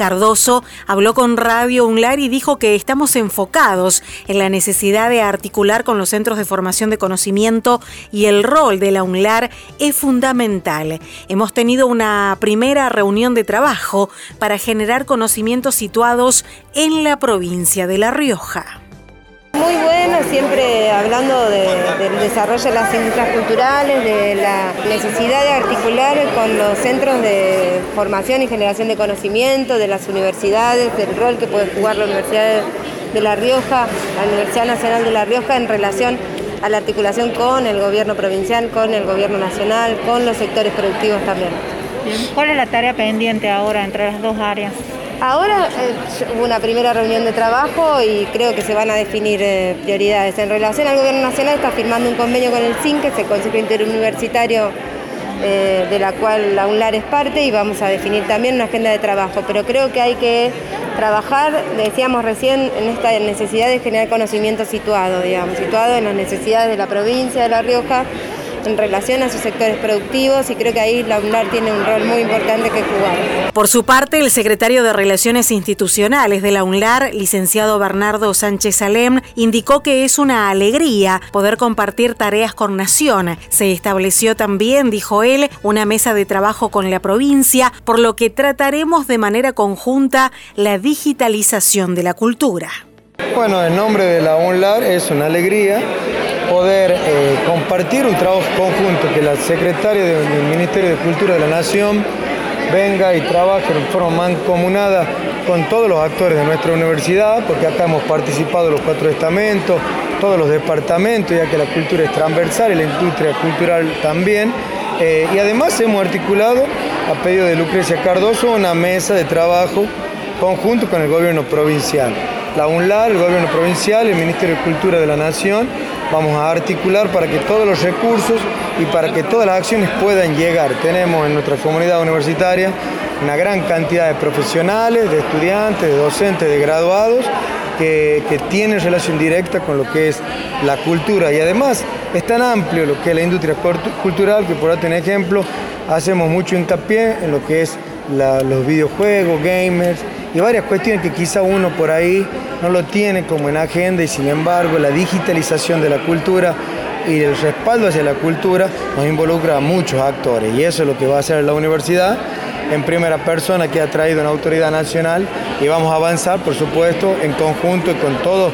Cardoso habló con Radio UNLAR y dijo que estamos enfocados en la necesidad de articular con los centros de formación de conocimiento y el rol de la UNLAR es fundamental. Hemos tenido una primera reunión de trabajo para generar conocimientos situados en la provincia de La Rioja. Muy bueno, siempre hablando del desarrollo de las industrias culturales, de la necesidad de articular con los centros de formación y generación de conocimiento, de las universidades, del rol que puede jugar la Universidad de La Rioja, la Universidad Nacional de La Rioja en relación a la articulación con el gobierno provincial, con el gobierno nacional, con los sectores productivos también. ¿Cuál es la tarea pendiente ahora entre las dos áreas? Ahora eh, hubo una primera reunión de trabajo y creo que se van a definir eh, prioridades. En relación al Gobierno Nacional está firmando un convenio con el CIN, que es el Consejo Interuniversitario eh, de la cual la UNLAR es parte y vamos a definir también una agenda de trabajo. Pero creo que hay que trabajar, decíamos recién, en esta necesidad de generar conocimiento situado, digamos, situado en las necesidades de la provincia de La Rioja en relación a sus sectores productivos y creo que ahí la UNLAR tiene un rol muy importante que jugar. Por su parte, el secretario de Relaciones Institucionales de la UNLAR, licenciado Bernardo Sánchez Salem, indicó que es una alegría poder compartir tareas con Nación. Se estableció también, dijo él, una mesa de trabajo con la provincia, por lo que trataremos de manera conjunta la digitalización de la cultura. Bueno, en nombre de la UNLAR es una alegría poder eh, compartir un trabajo conjunto, que la secretaria del Ministerio de Cultura de la Nación venga y trabaje en forma mancomunada con todos los actores de nuestra universidad, porque acá hemos participado los cuatro estamentos, todos los departamentos, ya que la cultura es transversal y la industria cultural también. Eh, y además hemos articulado, a pedido de Lucrecia Cardoso, una mesa de trabajo conjunto con el gobierno provincial. La UNLAR, el gobierno provincial, el Ministerio de Cultura de la Nación vamos a articular para que todos los recursos y para que todas las acciones puedan llegar. Tenemos en nuestra comunidad universitaria una gran cantidad de profesionales, de estudiantes, de docentes, de graduados que, tienen relación directa con lo que es la cultura y además es tan amplio lo que es la industria cultural que por tener ejemplo hacemos mucho hincapié en lo que es los videojuegos, gamers, y varias cuestiones que quizá uno por ahí no lo tiene como en agenda y sin embargo la digitalización de la cultura y el respaldo hacia la cultura nos involucra a muchos actores y eso es lo que va a hacer la universidad en primera persona que ha traído una autoridad nacional y vamos a avanzar por supuesto en conjunto y con toda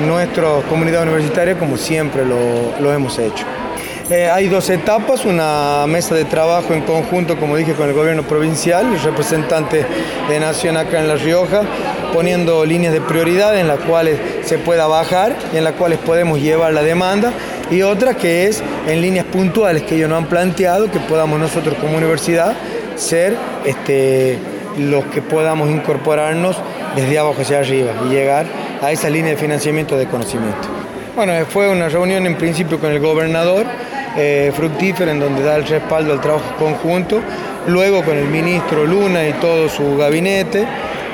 nuestra comunidad universitaria como siempre lo hemos hecho. Eh, hay dos etapas, una mesa de trabajo en conjunto, como dije, con el gobierno provincial, el representante de Nación acá en La Rioja, poniendo líneas de prioridad en las cuales se pueda bajar y en las cuales podemos llevar la demanda, y otra que es en líneas puntuales que ellos nos han planteado, que podamos nosotros como universidad ser este, los que podamos incorporarnos desde abajo hacia arriba y llegar a esa línea de financiamiento de conocimiento. Bueno, fue una reunión en principio con el gobernador, eh, fructífera en donde da el respaldo al trabajo conjunto, luego con el ministro Luna y todo su gabinete.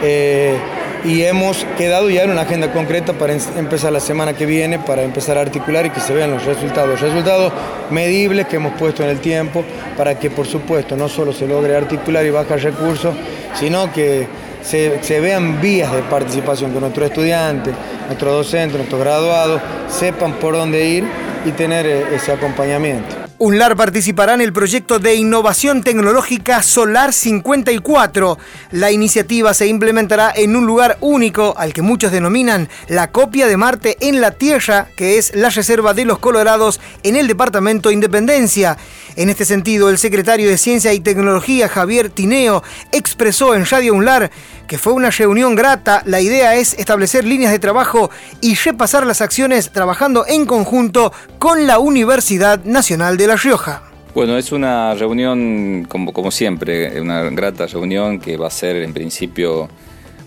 Eh, y hemos quedado ya en una agenda concreta para empezar la semana que viene, para empezar a articular y que se vean los resultados, resultados medibles que hemos puesto en el tiempo, para que por supuesto no solo se logre articular y bajar recursos, sino que se, se vean vías de participación, que nuestros estudiantes, nuestros docentes, nuestros graduados sepan por dónde ir y tener eh, ese acompañamiento. UNLAR participará en el proyecto de innovación tecnológica Solar 54. La iniciativa se implementará en un lugar único al que muchos denominan la copia de Marte en la Tierra, que es la Reserva de los Colorados en el Departamento Independencia. En este sentido, el secretario de Ciencia y Tecnología, Javier Tineo, expresó en Radio UNLAR que fue una reunión grata. La idea es establecer líneas de trabajo y repasar las acciones trabajando en conjunto con la Universidad Nacional de La Rioja. Bueno, es una reunión, como, como siempre, una grata reunión que va a ser en principio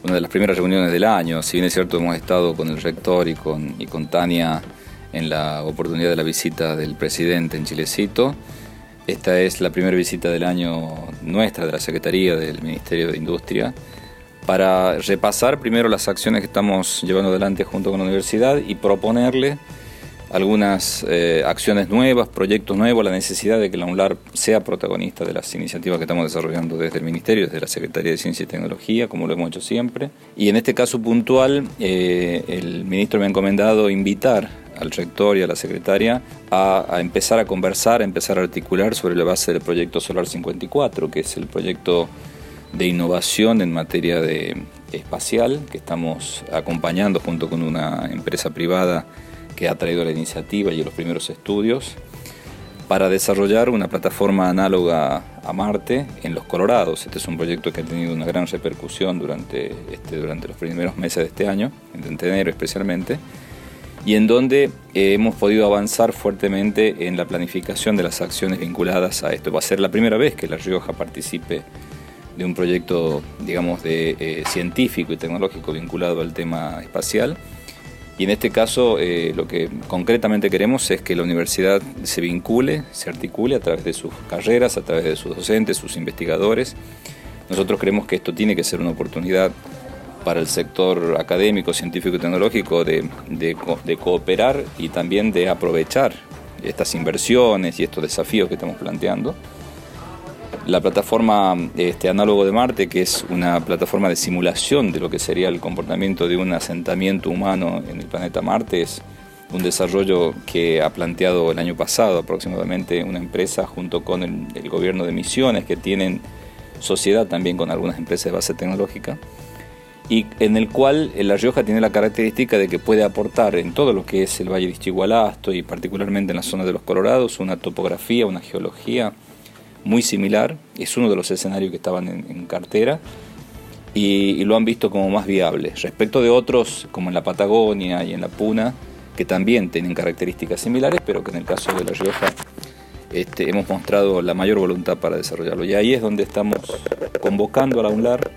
una de las primeras reuniones del año. Si bien es cierto, hemos estado con el rector y con, y con Tania en la oportunidad de la visita del presidente en Chilecito. Esta es la primera visita del año nuestra, de la Secretaría del Ministerio de Industria, para repasar primero las acciones que estamos llevando adelante junto con la universidad y proponerle algunas eh, acciones nuevas, proyectos nuevos, la necesidad de que la UNLAR sea protagonista de las iniciativas que estamos desarrollando desde el Ministerio, desde la Secretaría de Ciencia y Tecnología, como lo hemos hecho siempre. Y en este caso puntual, eh, el ministro me ha encomendado invitar al rector y a la secretaria a, empezar a conversar, a empezar a articular sobre la base del proyecto Solar 54, que es el proyecto de innovación en materia de espacial que estamos acompañando junto con una empresa privada que ha traído la iniciativa y los primeros estudios para desarrollar una plataforma análoga a Marte en los Colorados. Este es un proyecto que ha tenido una gran repercusión durante, este, durante los primeros meses de este año, en enero especialmente, y en donde eh, hemos podido avanzar fuertemente en la planificación de las acciones vinculadas a esto. Va a ser la primera vez que La Rioja participe de un proyecto, digamos, de, eh, científico y tecnológico vinculado al tema espacial y en este caso eh, lo que concretamente queremos es que la universidad se vincule, se articule a través de sus carreras, a través de sus docentes, sus investigadores. Nosotros creemos que esto tiene que ser una oportunidad para el sector académico, científico y tecnológico de, de cooperar y también de aprovechar estas inversiones y estos desafíos que estamos planteando la plataforma este, Análogo de Marte, que es una plataforma de simulación de lo que sería el comportamiento de un asentamiento humano en el planeta Marte, es un desarrollo que ha planteado el año pasado aproximadamente una empresa junto con el, gobierno de Misiones, que tienen sociedad también con algunas empresas de base tecnológica, y en el cual La Rioja tiene la característica de que puede aportar en todo lo que es el Valle de Ischigualasto y particularmente en la zona de los Colorados una topografía, una geología, muy similar, es uno de los escenarios que estaban en, cartera y, lo han visto como más viable. Respecto de otros, como en la Patagonia y en la Puna, que también tienen características similares, pero que en el caso de La Rioja este, hemos mostrado la mayor voluntad para desarrollarlo. Y ahí es donde estamos convocando a la UNLAR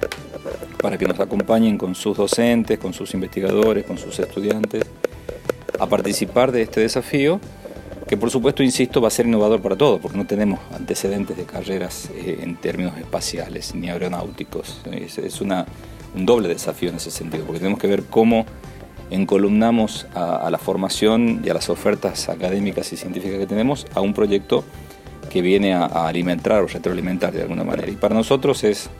para que nos acompañen con sus docentes, con sus investigadores, con sus estudiantes, a participar de este desafío que por supuesto, insisto, va a ser innovador para todos, porque no tenemos antecedentes de carreras eh, en términos espaciales ni aeronáuticos. Es, una, un doble desafío en ese sentido, porque tenemos que ver cómo encolumnamos a, la formación y a las ofertas académicas y científicas que tenemos a un proyecto que viene a, alimentar o retroalimentar de alguna manera. Y para nosotros es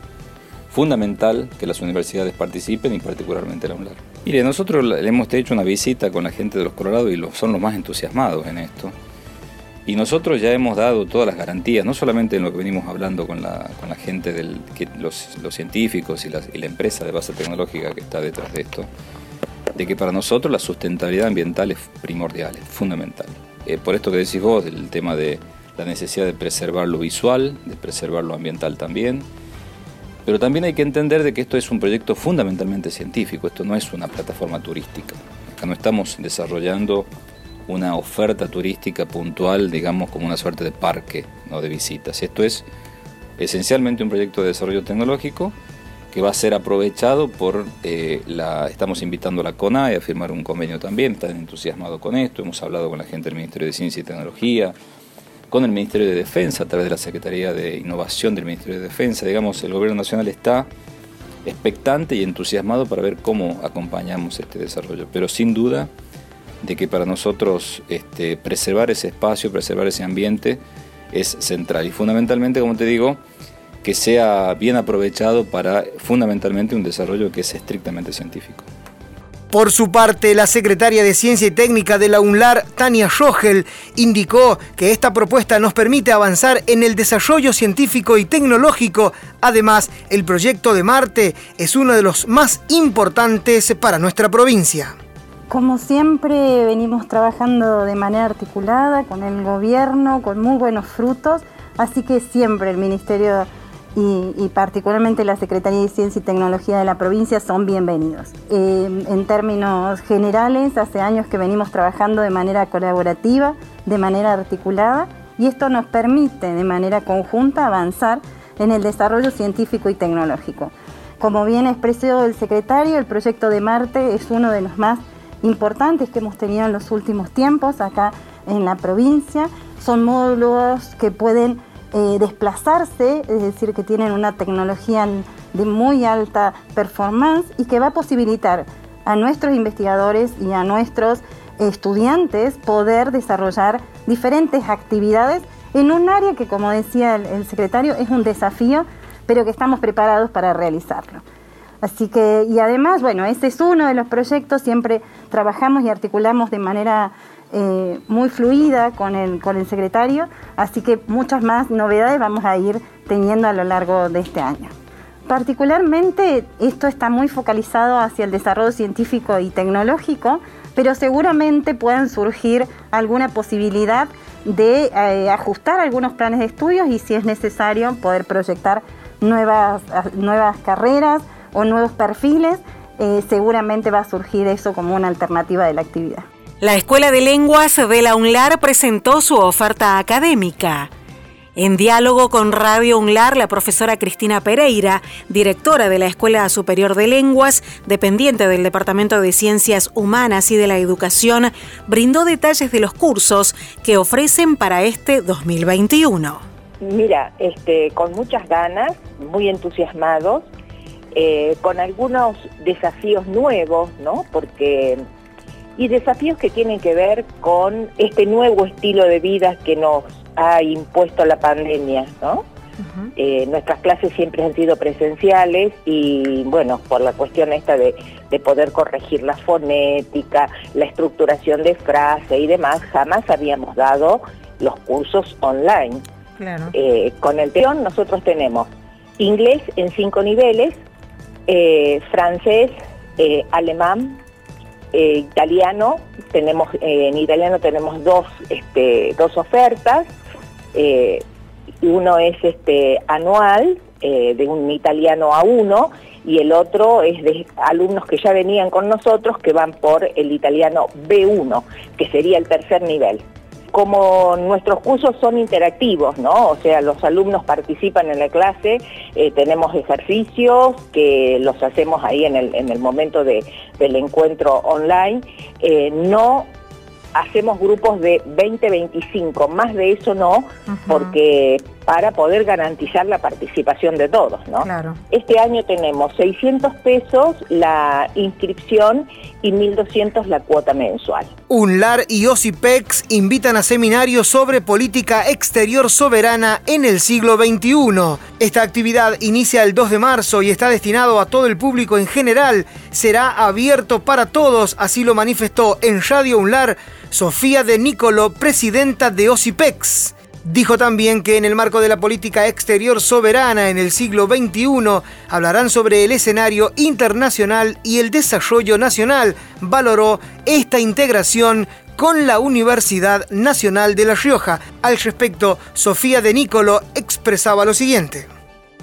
fundamental que las universidades participen y particularmente la UNLAR. Mire, nosotros le hemos hecho una visita con la gente de los Colorados y son los más entusiasmados en esto. Y nosotros ya hemos dado todas las garantías, no solamente en lo que venimos hablando con la, gente, del, los, científicos y la, empresa de base tecnológica que está detrás de esto, de que para nosotros la sustentabilidad ambiental es primordial, es fundamental. Eh, por esto que decís vos, del tema de la necesidad de preservar lo visual, de preservar lo ambiental también, pero también hay que entender de que esto es un proyecto fundamentalmente científico, esto no es una plataforma turística. Acá no estamos desarrollando una oferta turística puntual, digamos, como una suerte de parque ¿no? de visitas. Esto es esencialmente un proyecto de desarrollo tecnológico que va a ser aprovechado por eh, la... Estamos invitando a la CONAE a firmar un convenio también, están entusiasmados con esto, hemos hablado con la gente del Ministerio de Ciencia y Tecnología, con el Ministerio de Defensa, a través de la Secretaría de Innovación del Ministerio de Defensa. Digamos, el Gobierno Nacional está expectante y entusiasmado para ver cómo acompañamos este desarrollo. Pero sin duda de que para nosotros este, preservar ese espacio, preservar ese ambiente es central. Y fundamentalmente, como te digo, que sea bien aprovechado para fundamentalmente un desarrollo que es estrictamente científico. Por su parte, la secretaria de Ciencia y Técnica de la UNLAR, Tania Schogel, indicó que esta propuesta nos permite avanzar en el desarrollo científico y tecnológico. Además, el proyecto de Marte es uno de los más importantes para nuestra provincia. Como siempre, venimos trabajando de manera articulada con el gobierno, con muy buenos frutos, así que siempre el Ministerio y, particularmente la Secretaría de Ciencia y Tecnología de la provincia son bienvenidos. Eh, en términos generales, hace años que venimos trabajando de manera colaborativa, de manera articulada, y esto nos permite de manera conjunta avanzar en el desarrollo científico y tecnológico. Como bien expresó el secretario, el proyecto de Marte es uno de los más importantes que hemos tenido en los últimos tiempos acá en la provincia. Son módulos que pueden eh, desplazarse, es decir, que tienen una tecnología de muy alta performance y que va a posibilitar a nuestros investigadores y a nuestros estudiantes poder desarrollar diferentes actividades en un área que, como decía el, secretario, es un desafío, pero que estamos preparados para realizarlo. Así que, y además, bueno, este es uno de los proyectos, siempre trabajamos y articulamos de manera eh, muy fluida con el, con el secretario, así que muchas más novedades vamos a ir teniendo a lo largo de este año. Particularmente esto está muy focalizado hacia el desarrollo científico y tecnológico, pero seguramente puedan surgir alguna posibilidad de eh, ajustar algunos planes de estudios y si es necesario poder proyectar nuevas, nuevas carreras o nuevos perfiles, eh, seguramente va a surgir eso como una alternativa de la actividad. La Escuela de Lenguas de la UNLAR presentó su oferta académica. En diálogo con Radio UNLAR, la profesora Cristina Pereira, directora de la Escuela Superior de Lenguas, dependiente del Departamento de Ciencias Humanas y de la Educación, brindó detalles de los cursos que ofrecen para este 2021. Mira, este, con muchas ganas, muy entusiasmados, eh, con algunos desafíos nuevos, ¿no? Porque y desafíos que tienen que ver con este nuevo estilo de vida que nos ha impuesto la pandemia, ¿no? Eh, nuestras clases siempre han sido presenciales y bueno, por la cuestión esta de, poder corregir la fonética, la estructuración de frase y demás, jamás habíamos dado los cursos online. Eh, con el TEON nosotros tenemos inglés en cinco niveles, eh, francés, alemán, italiano, tenemos en italiano tenemos dos, este, dos ofertas, eh, uno es este anual, eh, de un italiano a uno, y el otro es de alumnos que ya venían con nosotros que van por el italiano B1, que sería el tercer nivel. Como nuestros cursos son interactivos, ¿no? O sea, los alumnos participan en la clase, eh, tenemos ejercicios que los hacemos ahí en el, en el momento del encuentro online, no hacemos grupos de 20, 25, más de eso no, porque para poder garantizar la participación de todos, ¿no? Claro. Este año tenemos 600 pesos la inscripción y 1.200 la cuota mensual. UNLAR y OSIPEX invitan a seminarios sobre política exterior soberana en el siglo XXI. Esta actividad inicia el 2 de marzo y está destinado a todo el público en general. Será abierto para todos, así lo manifestó en Radio UNLAR Sofía de Nicolo, presidenta de OSIPEX. Dijo también que en el marco de la política exterior soberana en el siglo XXI hablarán sobre el escenario internacional y el desarrollo nacional. Valoró esta integración con la Universidad Nacional de La Rioja. Al respecto, Sofía de Nicolo expresaba lo siguiente.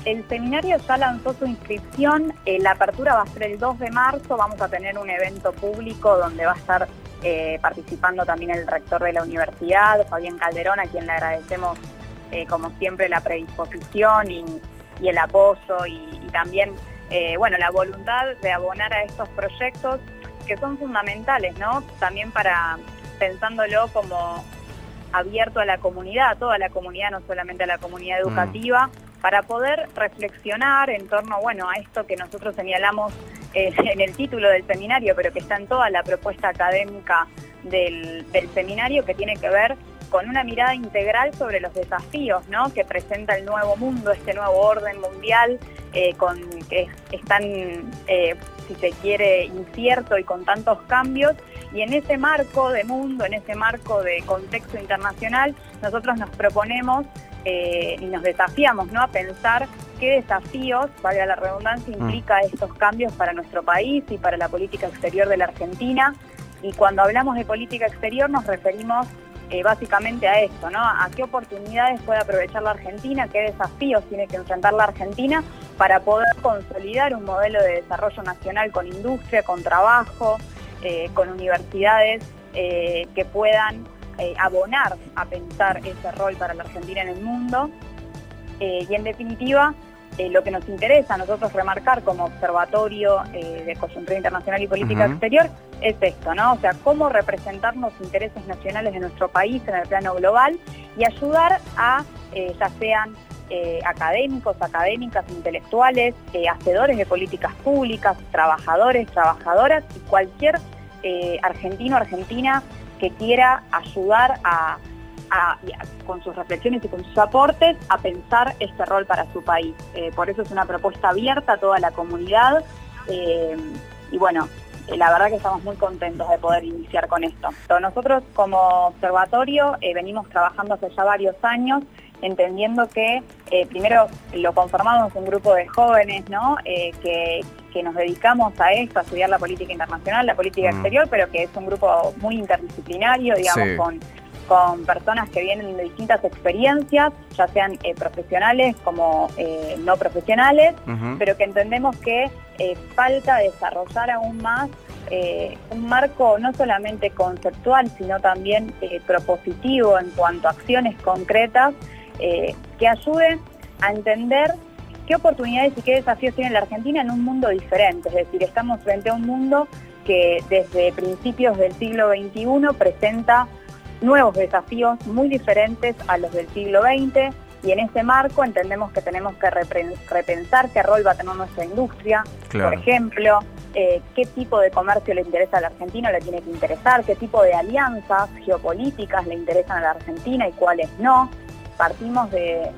El seminario ya lanzó su inscripción, eh, la apertura va a ser el 2 de marzo, vamos a tener un evento público donde va a estar eh, participando también el rector de la universidad, Fabián Calderón, a quien le agradecemos eh, como siempre la predisposición y, el apoyo y, también eh, bueno, la voluntad de abonar a estos proyectos que son fundamentales, ¿no? También para pensándolo como abierto a la comunidad, a toda la comunidad, no solamente a la comunidad mm. Para poder reflexionar en torno, bueno, a esto que nosotros señalamos eh, en el título del seminario, pero que está en toda la propuesta académica del, seminario, que tiene que ver con una mirada integral sobre los desafíos ¿no? que presenta el nuevo mundo, este nuevo orden mundial, eh, que es tan, eh, si se quiere, incierto y con tantos cambios. Y en ese marco de mundo, en ese marco de contexto internacional, nosotros nos proponemos eh, y nos desafiamos ¿no? a pensar qué desafíos, valga la redundancia, mm. implica estos cambios para nuestro país y para la política exterior de la Argentina. Y cuando hablamos de política exterior nos referimos eh, básicamente a esto, ¿no? A qué oportunidades puede aprovechar la Argentina, qué desafíos tiene que enfrentar la Argentina para poder consolidar un modelo de desarrollo nacional con industria, con trabajo, eh, con universidades que puedan eh, abonar a pensar ese rol para la Argentina en el mundo. Eh, y en definitiva, eh, lo que nos interesa a nosotros remarcar como observatorio eh, de coyuntura internacional y política exterior es esto, ¿no? O sea, cómo representar los intereses nacionales de nuestro país en el plano global y ayudar a, eh, ya sean académicos, académicas, intelectuales, hacedores de políticas públicas, trabajadores, trabajadoras y cualquier argentino, argentina que quiera ayudar con sus reflexiones y con sus aportes a pensar este rol para su país. Eh, por eso es una propuesta abierta a toda la comunidad eh, y bueno, eh, la verdad que estamos muy contentos de poder iniciar con esto. nosotros como observatorio venimos trabajando hace ya varios años entendiendo que primero lo conformamos un grupo de jóvenes ¿no? que, nos dedicamos a esto, a estudiar la política internacional, la política mm. exterior, pero que es un grupo muy interdisciplinario, digamos, con con personas que vienen de distintas experiencias, ya sean eh, profesionales como eh, no profesionales, pero que entendemos que eh, falta desarrollar aún más un marco no solamente conceptual, sino también propositivo en cuanto a acciones concretas que ayuden a entender qué oportunidades y qué desafíos tiene la Argentina en un mundo diferente. Es decir, estamos frente a un mundo que desde principios del siglo XXI presenta nuevos desafíos muy diferentes a los del siglo XX y en ese marco entendemos que tenemos que repensar qué rol va a tener nuestra industria, por ejemplo, eh, qué tipo de comercio le interesa a la Argentina, le tiene que interesar, qué tipo de alianzas geopolíticas le interesan a la Argentina y cuáles no. Partimos de,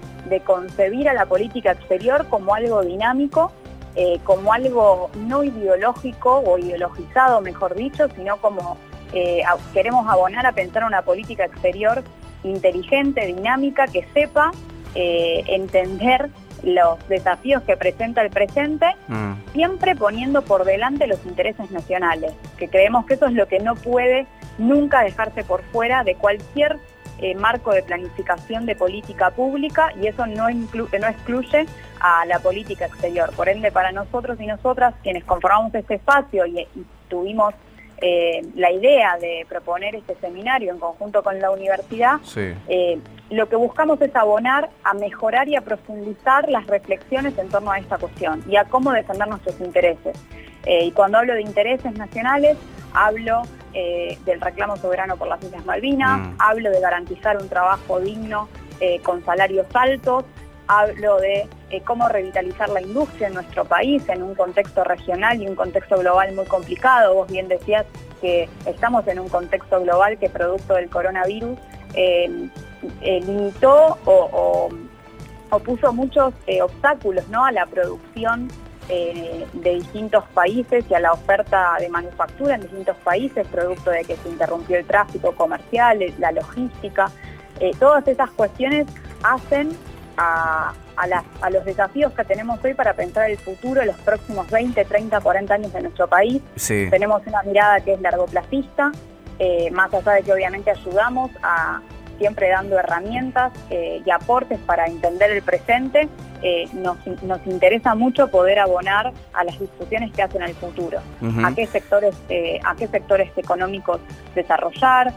concebir a la política exterior como algo dinámico, eh, como algo no ideológico o ideologizado, mejor dicho, sino como eh, queremos abonar a pensar una política exterior inteligente, dinámica, que sepa eh, entender los desafíos que presenta el presente, mm. siempre poniendo por delante los intereses nacionales, que creemos que eso es lo que no puede nunca dejarse por fuera de cualquier eh, marco de planificación de política pública y eso no, no excluye a la política exterior. Por ende, para nosotros y nosotras, quienes conformamos este espacio y tuvimos eh, la idea de proponer este seminario en conjunto con la universidad, eh, lo que buscamos es abonar a mejorar y a profundizar las reflexiones en torno a esta cuestión y a cómo defender nuestros intereses. Eh, y cuando hablo de intereses nacionales, hablo del reclamo soberano por las Islas Malvinas, mm. hablo de garantizar un trabajo digno con salarios altos, hablo de eh, cómo revitalizar la industria en nuestro país en un contexto regional y un contexto global muy complicado. Vos bien decías que estamos en un contexto global que producto del coronavirus eh, eh, limitó o, puso muchos obstáculos ¿no? a la producción de distintos países y a la oferta de manufactura en distintos países, producto de que se interrumpió el tráfico comercial, la logística. todas esas cuestiones hacen a, los desafíos que tenemos hoy para pensar el futuro, los próximos 20, 30, 40 años de nuestro país. Tenemos una mirada que es largoplacista, eh, más allá de que obviamente ayudamos a siempre dando herramientas eh, y aportes para entender el presente, eh, nos, interesa mucho poder abonar a las discusiones que hacen al futuro, a qué sectores, a qué sectores económicos desarrollar,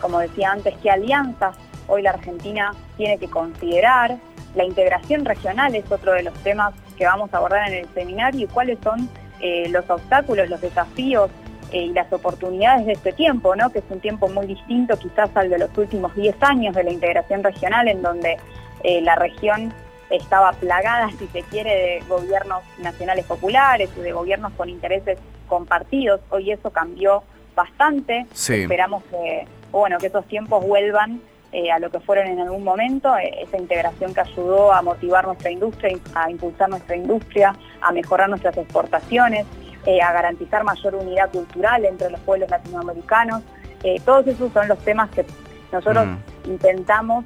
como decía antes, qué alianzas hoy la Argentina tiene que considerar, la integración regional es otro de los temas que vamos a abordar en el seminario y cuáles son eh, los obstáculos, los desafíos eh, y las oportunidades de este tiempo, ¿no? que es un tiempo muy distinto quizás al de los últimos 10 años de la integración regional, en donde eh, la región estaba plagada, si se quiere, de gobiernos nacionales populares y de gobiernos con intereses compartidos. Hoy eso cambió bastante. Esperamos que, bueno, que esos tiempos vuelvan eh, a lo que fueron en algún momento, esa integración que ayudó a motivar nuestra industria, a impulsar nuestra industria, a mejorar nuestras exportaciones, eh, a garantizar mayor unidad cultural entre los pueblos latinoamericanos. todos esos son los temas que nosotros mm. intentamos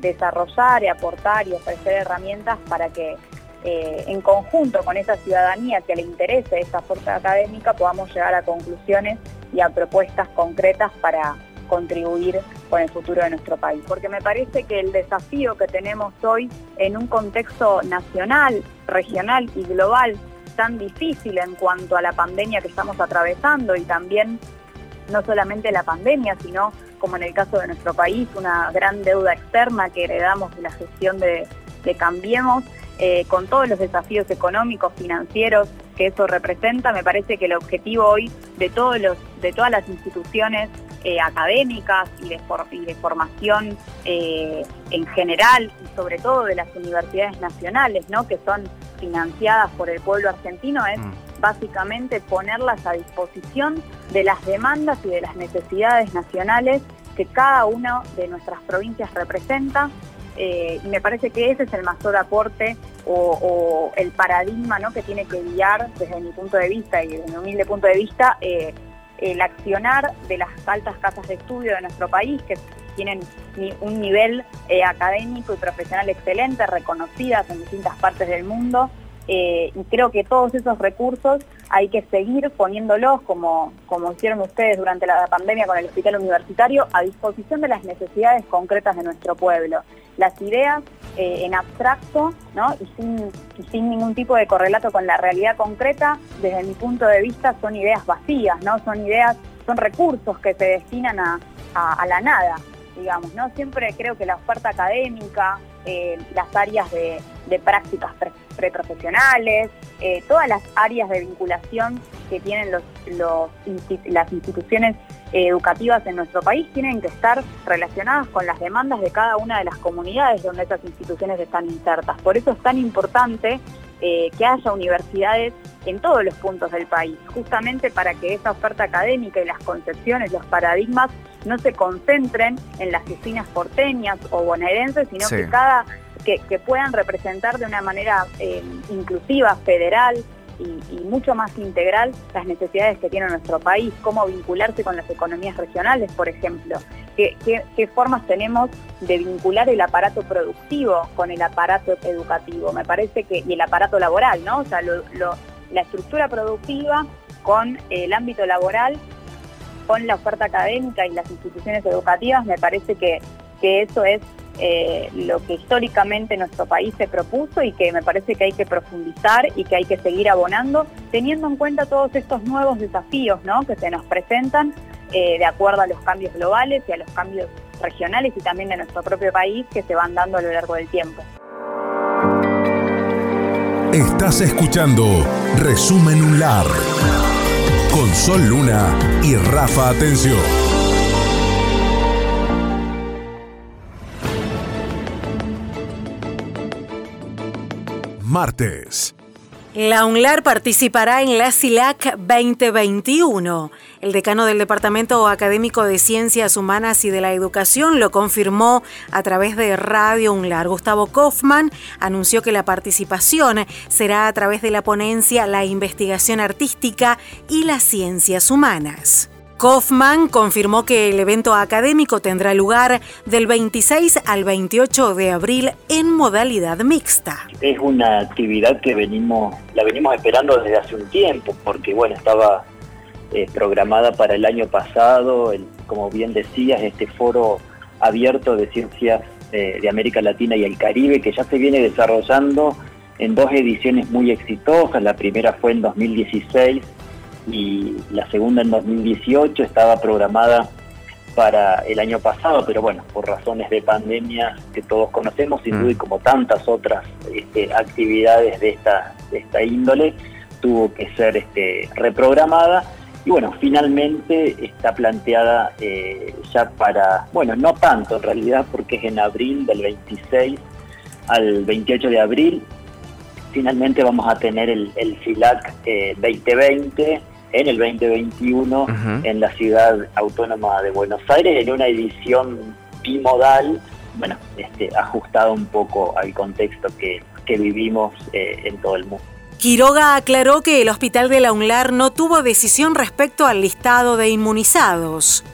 desarrollar y aportar y ofrecer herramientas para que en conjunto con esa ciudadanía que le interese esa fuerza académica podamos llegar a conclusiones y a propuestas concretas para contribuir con el futuro de nuestro país. Porque me parece que el desafío que tenemos hoy en un contexto nacional, regional y global tan difícil en cuanto a la pandemia que estamos atravesando y también no solamente la pandemia, sino como en el caso de nuestro país, una gran deuda externa que heredamos de la gestión de, Cambiemos, eh, con todos los desafíos económicos, financieros que eso representa, me parece que el objetivo hoy de, todos los, de todas las instituciones eh, académicas y de, y de formación eh, en general y sobre todo de las universidades nacionales, ¿no? que son financiadas por el pueblo argentino, es mm. básicamente ponerlas a disposición de las demandas y de las necesidades nacionales que cada una de nuestras provincias representa eh, y me parece que ese es el mayor aporte o, el paradigma ¿no? que tiene que guiar desde mi punto de vista y desde mi humilde punto de vista eh, el accionar de las altas casas de estudio de nuestro país que tienen un nivel eh, académico y profesional excelente, reconocidas en distintas partes del mundo eh, y creo que todos esos recursos hay que seguir poniéndolos, como, como hicieron ustedes durante la pandemia con el hospital universitario, a disposición de las necesidades concretas de nuestro pueblo. Las ideas eh, en abstracto ¿no? y, sin, sin ningún tipo de correlato con la realidad concreta, desde mi punto de vista, son ideas vacías, ¿no? son ideas, son recursos que se destinan a, a la nada digamos, ¿no? Siempre creo que la oferta académica, eh, las áreas de, prácticas preprofesionales, eh, todas las áreas de vinculación que tienen los, las instituciones educativas en nuestro país tienen que estar relacionadas con las demandas de cada una de las comunidades donde esas instituciones están insertas. Por eso es tan importante eh, que haya universidades en todos los puntos del país, justamente para que esa oferta académica y las concepciones, los paradigmas no se concentren en las oficinas porteñas o bonaerenses, sino que cada que, puedan representar de una manera eh, inclusiva, federal, y, mucho más integral las necesidades que tiene nuestro país, cómo vincularse con las economías regionales, por ejemplo, qué, formas tenemos de vincular el aparato productivo con el aparato educativo, me parece que, y el aparato laboral, ¿no? O sea, la estructura productiva con el ámbito laboral, con la oferta académica y las instituciones educativas, me parece que, que eso es eh, lo que históricamente nuestro país se propuso y que me parece que hay que profundizar y que hay que seguir abonando, teniendo en cuenta todos estos nuevos desafíos que se nos presentan eh, de acuerdo a los cambios globales y a los cambios regionales y también de nuestro propio país que se van dando a lo largo del tiempo. Estás escuchando Resumen UNLAR con Sol Luna y Rafa Atención. martes. La UNLAR participará en la CILAC 2021. El decano del Departamento Académico de Ciencias Humanas y de la Educación lo confirmó a través de Radio UNLAR. Gustavo Kaufman anunció que la participación será a través de la ponencia La investigación artística y las ciencias humanas. Kaufman confirmó que el evento académico tendrá lugar del 26 al 28 de abril en modalidad mixta. Es una actividad que venimos, la venimos esperando desde hace un tiempo, porque bueno, estaba eh, programada para el año pasado, como bien decías, este foro abierto de ciencias eh, de América Latina y el Caribe, que ya se viene desarrollando en dos ediciones muy exitosas. La primera fue en 2016 y la segunda en 2018 estaba programada para el año pasado, pero bueno, por razones de pandemia que todos conocemos, sin duda, y mm. como tantas otras este, actividades de esta, esta índole, tuvo que ser este, reprogramada. Y bueno, finalmente está planteada eh, ya para, bueno, no tanto en realidad, porque es en abril, del 26 al 28 de abril. Finalmente vamos a tener el, el FILAC 2020 en el 2021 en la ciudad autónoma de Buenos Aires en una edición bimodal, bueno, este, ajustado un poco al contexto que, vivimos eh, en todo el mundo. Quiroga aclaró que el hospital de la UNLAR no tuvo decisión respecto al listado de inmunizados.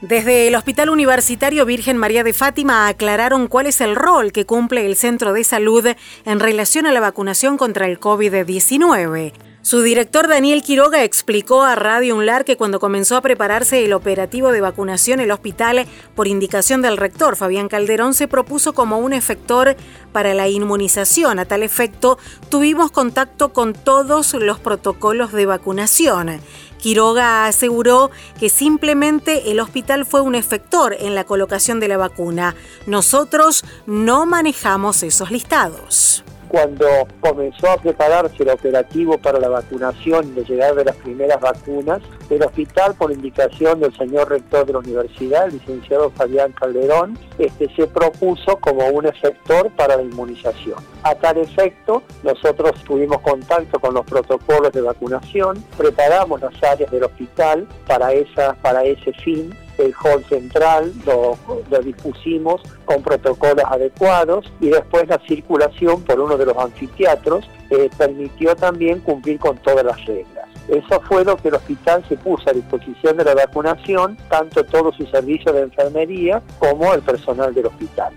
Desde el Hospital Universitario Virgen María de Fátima aclararon cuál es el rol que cumple el centro de salud en relación a la vacunación contra el COVID-19. Su director Daniel Quiroga explicó a Radio Unlar que cuando comenzó a prepararse el operativo de vacunación, el hospital, por indicación del rector Fabián Calderón, se propuso como un efector para la inmunización. A tal efecto, tuvimos contacto con todos los protocolos de vacunación. Quiroga aseguró que simplemente el hospital fue un efector en la colocación de la vacuna. Nosotros no manejamos esos listados. Cuando comenzó a prepararse el operativo para la vacunación y la llegada de las primeras vacunas, el hospital, por indicación del señor rector de la universidad, el licenciado Fabián Calderón, este, se propuso como un efector para la inmunización. A tal efecto, nosotros tuvimos contacto con los protocolos de vacunación, preparamos las áreas del hospital para, esa, para ese fin el hall central lo, dispusimos con protocolos adecuados y después la circulación por uno de los anfiteatros eh, permitió también cumplir con todas las reglas. Eso fue lo que el hospital se puso a disposición de la vacunación, tanto todo su servicio de enfermería como el personal del hospital.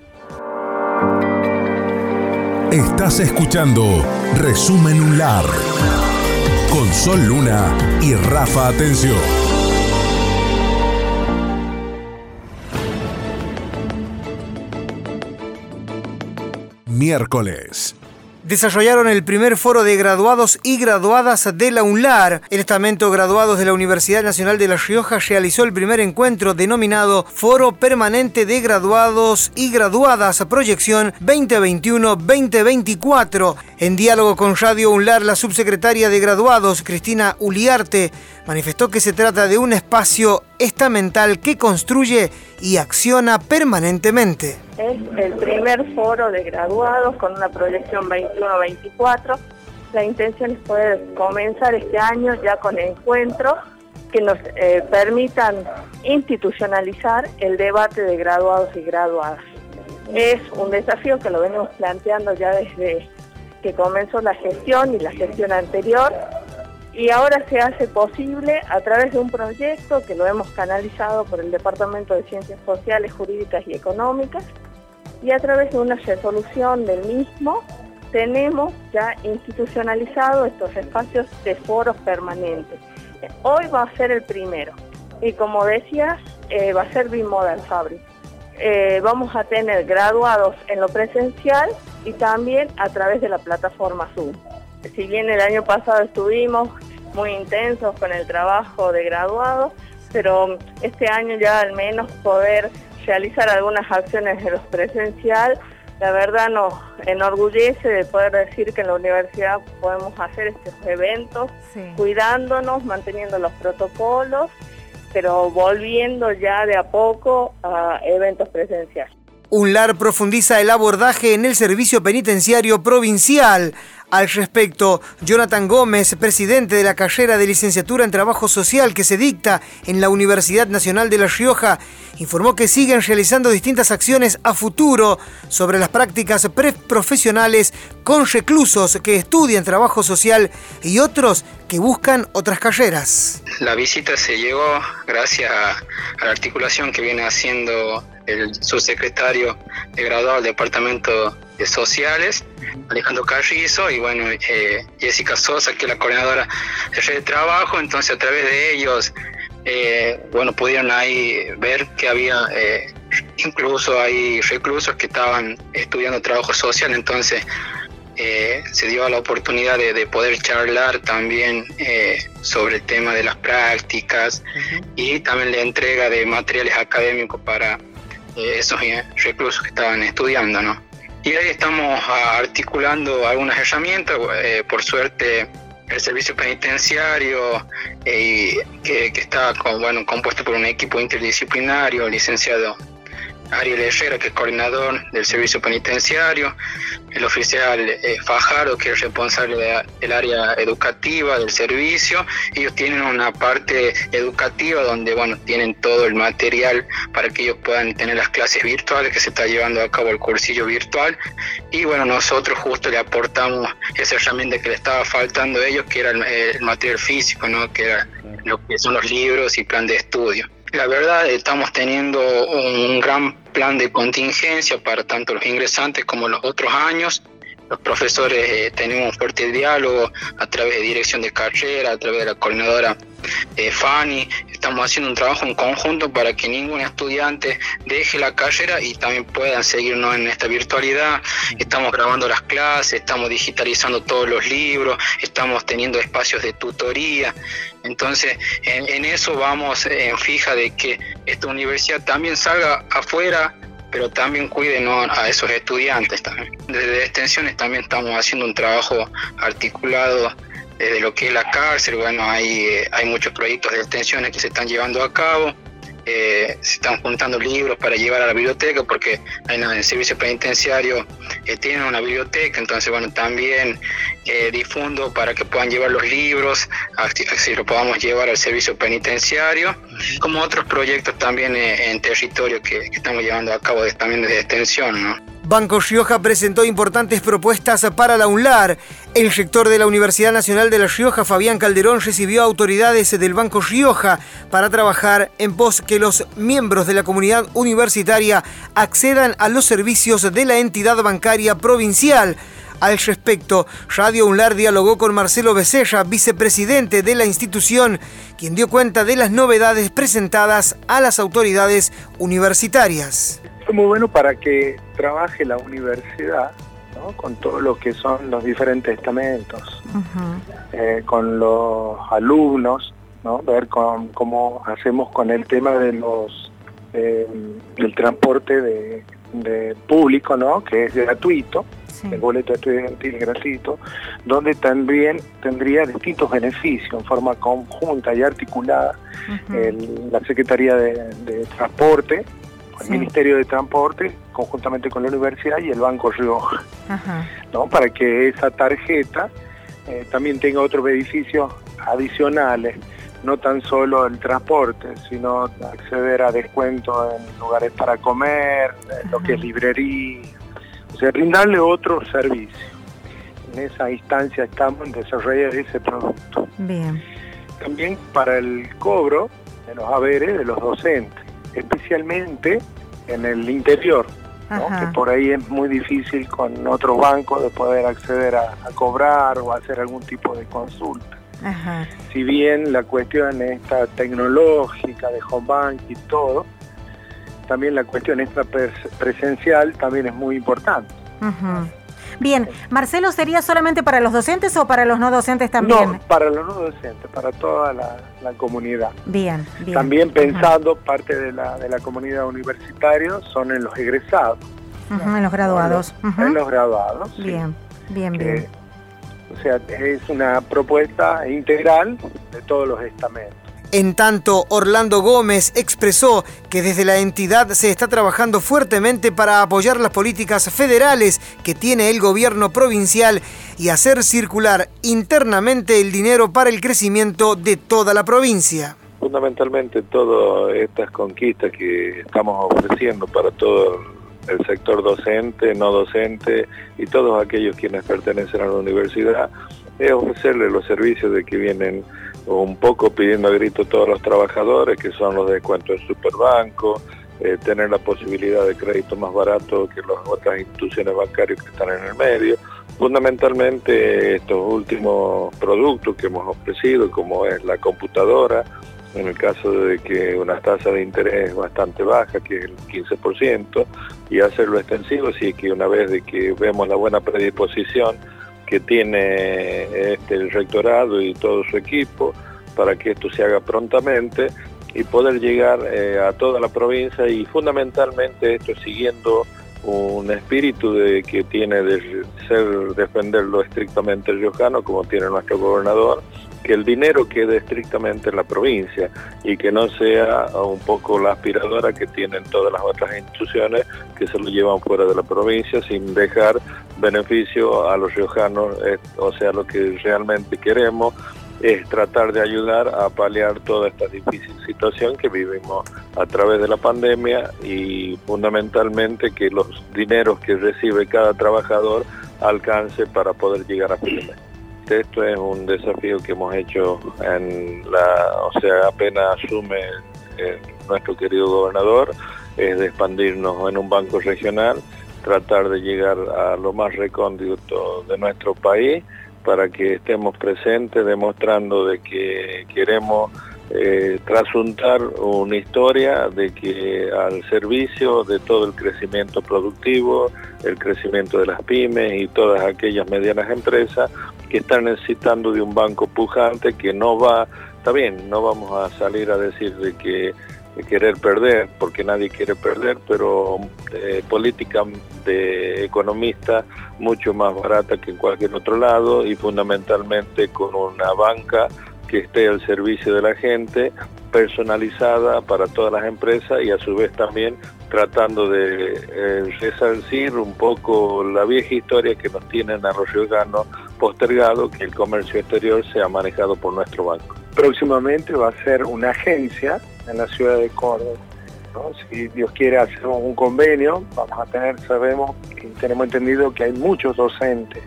Estás escuchando Resumen UNLAR con Sol Luna y Rafa Atención. Miércoles. Desarrollaron el primer foro de graduados y graduadas de la UNLAR. El estamento Graduados de la Universidad Nacional de La Rioja realizó el primer encuentro denominado Foro Permanente de Graduados y Graduadas Proyección 2021-2024. En diálogo con Radio UNLAR, la subsecretaria de Graduados, Cristina Uliarte, manifestó que se trata de un espacio estamental que construye y acciona permanentemente. Es el primer foro de graduados con una proyección 21-24. La intención es poder comenzar este año ya con encuentros que nos eh, permitan institucionalizar el debate de graduados y graduadas. Es un desafío que lo venimos planteando ya desde que comenzó la gestión y la gestión anterior y ahora se hace posible a través de un proyecto que lo hemos canalizado por el Departamento de Ciencias Sociales, Jurídicas y Económicas y a través de una resolución del mismo tenemos ya institucionalizado estos espacios de foros permanentes. Hoy va a ser el primero y como decías, eh, va a ser Bimodal Fabric. Eh, vamos a tener graduados en lo presencial y también a través de la plataforma Zoom si bien el año pasado estuvimos muy intensos con el trabajo de graduados, pero este año ya al menos poder realizar algunas acciones de los presencial, la verdad nos enorgullece de poder decir que en la universidad podemos hacer estos eventos cuidándonos, manteniendo los protocolos, pero volviendo ya de a poco a eventos presenciales. UNLAR profundiza el abordaje en el servicio penitenciario provincial. Al respecto, Jonathan Gómez, presidente de la carrera de licenciatura en Trabajo Social que se dicta en la Universidad Nacional de La Rioja, informó que siguen realizando distintas acciones a futuro sobre las prácticas preprofesionales con reclusos que estudian trabajo social y otros que buscan otras carreras. La visita se llegó gracias a la articulación que viene haciendo el subsecretario de graduado del Departamento de Sociales, Alejandro Carrizo, y bueno, eh, Jessica Sosa, que es la coordinadora de red de trabajo, entonces a través de ellos, eh, bueno, pudieron ahí ver que había eh, incluso hay reclusos que estaban estudiando trabajo social, entonces se dio la oportunidad de, poder charlar también sobre el tema de las prácticas y también la entrega de materiales académicos para esos reclusos que estaban estudiando, ¿no? Y ahí estamos articulando algunas herramientas, eh, por suerte el servicio penitenciario eh, que, que, está bueno, compuesto por un equipo interdisciplinario, licenciado Ariel Herrera, que es coordinador del servicio penitenciario, el oficial eh, Fajardo, que es responsable del área educativa del servicio. Ellos tienen una parte educativa donde bueno, tienen todo el material para que ellos puedan tener las clases virtuales, que se está llevando a cabo el cursillo virtual. Y bueno, nosotros justo le aportamos esa herramienta que le estaba faltando a ellos, que era el, material físico, ¿no? que era lo que son los libros y plan de estudio. La verdad, estamos teniendo un gran plan de contingencia para tanto los ingresantes como los otros años. Los profesores eh, tenemos un fuerte diálogo a través de dirección de carrera, a través de la coordinadora eh, Fanny. Estamos haciendo un trabajo en conjunto para que ningún estudiante deje la carrera y también puedan seguirnos en esta virtualidad. Estamos grabando las clases, estamos digitalizando todos los libros, estamos teniendo espacios de tutoría. Entonces, en, eso vamos en fija de que esta universidad también salga afuera pero también cuiden a esos estudiantes también. Desde extensiones también estamos haciendo un trabajo articulado desde lo que es la cárcel, bueno, hay, eh, hay muchos proyectos de extensiones que se están llevando a cabo, eh, se están juntando libros para llevar a la biblioteca porque en el servicio penitenciario eh, tienen una biblioteca, entonces bueno, también eh, difundo para que puedan llevar los libros, así lo podamos llevar al servicio penitenciario, como otros proyectos también en territorio que, estamos llevando a cabo también de extensión. ¿no? Banco Rioja presentó importantes propuestas para la UNLAR. El rector de la Universidad Nacional de La Rioja, Fabián Calderón, recibió autoridades del Banco Rioja para trabajar en pos que los miembros de la comunidad universitaria accedan a los servicios de la entidad bancaria provincial. Al respecto, Radio UNLAR dialogó con Marcelo Becerra, vicepresidente de la institución, quien dio cuenta de las novedades presentadas a las autoridades universitarias fue muy bueno para que trabaje la universidad con todo lo que son los diferentes estamentos, eh, con los alumnos, ¿no? ver cómo hacemos con el tema de los eh, del transporte de, público, ¿no? que es gratuito, el boleto estudiantil gratuito, donde también tendría distintos beneficios en forma conjunta y articulada la Secretaría de Transporte, el Ministerio de Transporte, conjuntamente con la universidad y el Banco Rioja, ¿no? para que esa tarjeta eh, también tenga otros beneficios adicionales, no tan solo el transporte, sino acceder a descuentos en lugares para comer, lo que es librería, o sea, brindarle otro servicio. En esa instancia estamos en desarrollar ese producto. Bien. También para el cobro de los haberes de los docentes especialmente en el interior, que por ahí es muy difícil con otros bancos de poder acceder a, cobrar o hacer algún tipo de consulta. Si bien la cuestión esta tecnológica de home bank y todo, también la cuestión esta presencial también es muy importante. Bien, Marcelo, ¿sería solamente para los docentes o para los no docentes también? No, para los no docentes, para toda la, comunidad. Bien, bien. También pensando, parte de la, de la comunidad universitaria son en los egresados. en los graduados. En los graduados. Bien, bien, bien. O sea, es una propuesta integral de todos los estamentos. En tanto, Orlando Gómez expresó que desde la entidad se está trabajando fuertemente para apoyar las políticas federales que tiene el gobierno provincial y hacer circular internamente el dinero para el crecimiento de toda la provincia. Fundamentalmente todas estas conquistas que estamos ofreciendo para todo el sector docente, no docente y todos aquellos quienes pertenecen a la universidad es ofrecerle los servicios de que vienen un poco pidiendo a grito todos los trabajadores, que son los descuentos del superbanco, eh, tener la posibilidad de crédito más barato que las otras instituciones bancarias que están en el medio. Fundamentalmente estos últimos productos que hemos ofrecido, como es la computadora, en el caso de que una tasa de interés bastante baja, que es el 15%, y hacerlo extensivo, si que una vez de que vemos la buena predisposición que tiene este, el rectorado y todo su equipo para que esto se haga prontamente y poder llegar eh, a toda la provincia y fundamentalmente esto siguiendo un espíritu de que tiene de ser defenderlo estrictamente riojano como tiene nuestro gobernador que el dinero quede estrictamente en la provincia y que no sea un poco la aspiradora que tienen todas las otras instituciones que se lo llevan fuera de la provincia sin dejar beneficio a los riojanos, o sea, lo que realmente queremos es tratar de ayudar a paliar toda esta difícil situación que vivimos a través de la pandemia y fundamentalmente que los dineros que recibe cada trabajador alcance para poder llegar a fin. Esto es un desafío que hemos hecho en la, o sea, apenas asume eh, nuestro querido gobernador, es de expandirnos en un banco regional, tratar de llegar a lo más recóndito de nuestro país para que estemos presentes demostrando de que queremos eh, trasuntar una historia de que al servicio de todo el crecimiento productivo, el crecimiento de las pymes y todas aquellas medianas empresas que están necesitando de un banco pujante que no va, está bien, no vamos a salir a decir de que querer perder, porque nadie quiere perder, pero eh, política de economista mucho más barata que en cualquier otro lado y fundamentalmente con una banca que esté al servicio de la gente, personalizada para todas las empresas y a su vez también tratando de eh, resarcir un poco la vieja historia que nos tienen a ciudadanos postergado, que el comercio exterior sea manejado por nuestro banco. Próximamente va a ser una agencia en la ciudad de Córdoba. Si Dios quiere hacer un convenio, vamos a tener, sabemos y tenemos entendido que hay muchos docentes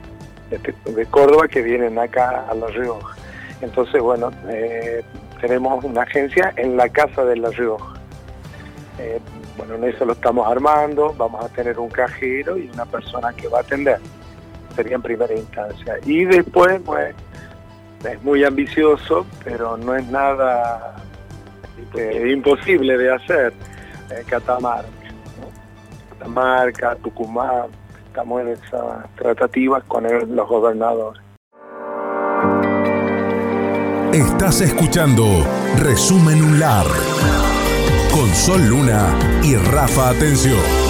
de, Córdoba que vienen acá a La Rioja. Entonces, bueno, eh, tenemos una agencia en la Casa de La Rioja. Eh, bueno, en eso lo estamos armando, vamos a tener un cajero y una persona que va a atender. Sería en primera instancia. Y después, pues, es muy ambicioso, pero no es nada eh, imposible de hacer. Eh, Catamarca, Catamarca, Tucumán, estamos en esas tratativas con los gobernadores. Estás escuchando Resumen UNLAR con Sol Luna y Rafa Atención.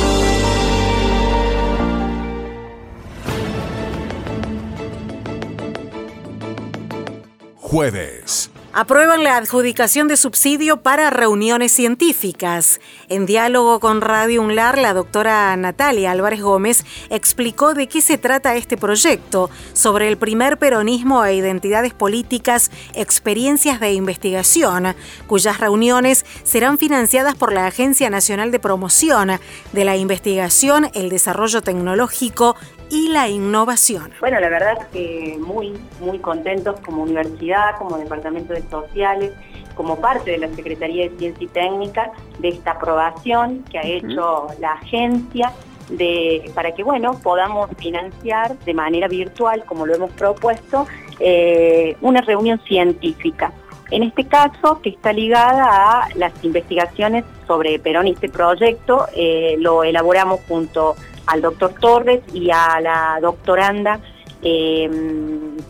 Jueves aprueban la adjudicación de subsidio para reuniones científicas. En diálogo con Radio UNLAR, la doctora Natalia Álvarez Gómez explicó de qué se trata este proyecto, sobre el primer peronismo e identidades políticas, experiencias de investigación, cuyas reuniones serán financiadas por la Agencia Nacional de Promoción de la Investigación, el Desarrollo Tecnológico y la innovación. Bueno, la verdad que muy, muy contentos como universidad, como departamento de sociales, como parte de la Secretaría de Ciencia y Técnica, de esta aprobación que ha hecho la agencia de, para que bueno, podamos financiar de manera virtual, como lo hemos propuesto, eh, una reunión científica. En este caso, que está ligada a las investigaciones sobre Perón y este proyecto, eh, lo elaboramos junto al doctor Torres y a la doctoranda eh,